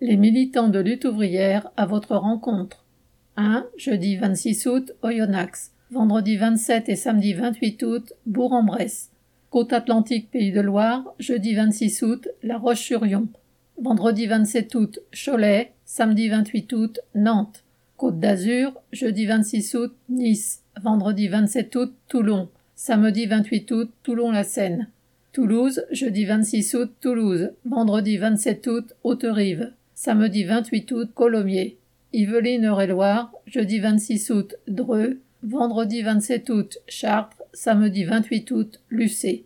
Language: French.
Les militants de lutte ouvrière à votre rencontre. 1. Jeudi 26 août, Oyonnax. Vendredi 27 et samedi 28 août, Bourg-en-Bresse. Côte Atlantique Pays de Loire, jeudi 26 août, La Roche-sur-Yon. Vendredi 27 août, Cholet. Samedi 28 août, Nantes. Côte d'Azur, jeudi 26 août, Nice. Vendredi 27 août, Toulon. Samedi 28 août, Toulon-la-Seine. Toulouse, jeudi 26 août, Toulouse. Vendredi 27 août, Haute-Rive. Samedi 28 août, Colomiers. Yvelines Eure-et-Loire, jeudi 26 août, Dreux. Vendredi 27 août, Chartres. Samedi 28 août, Lucé.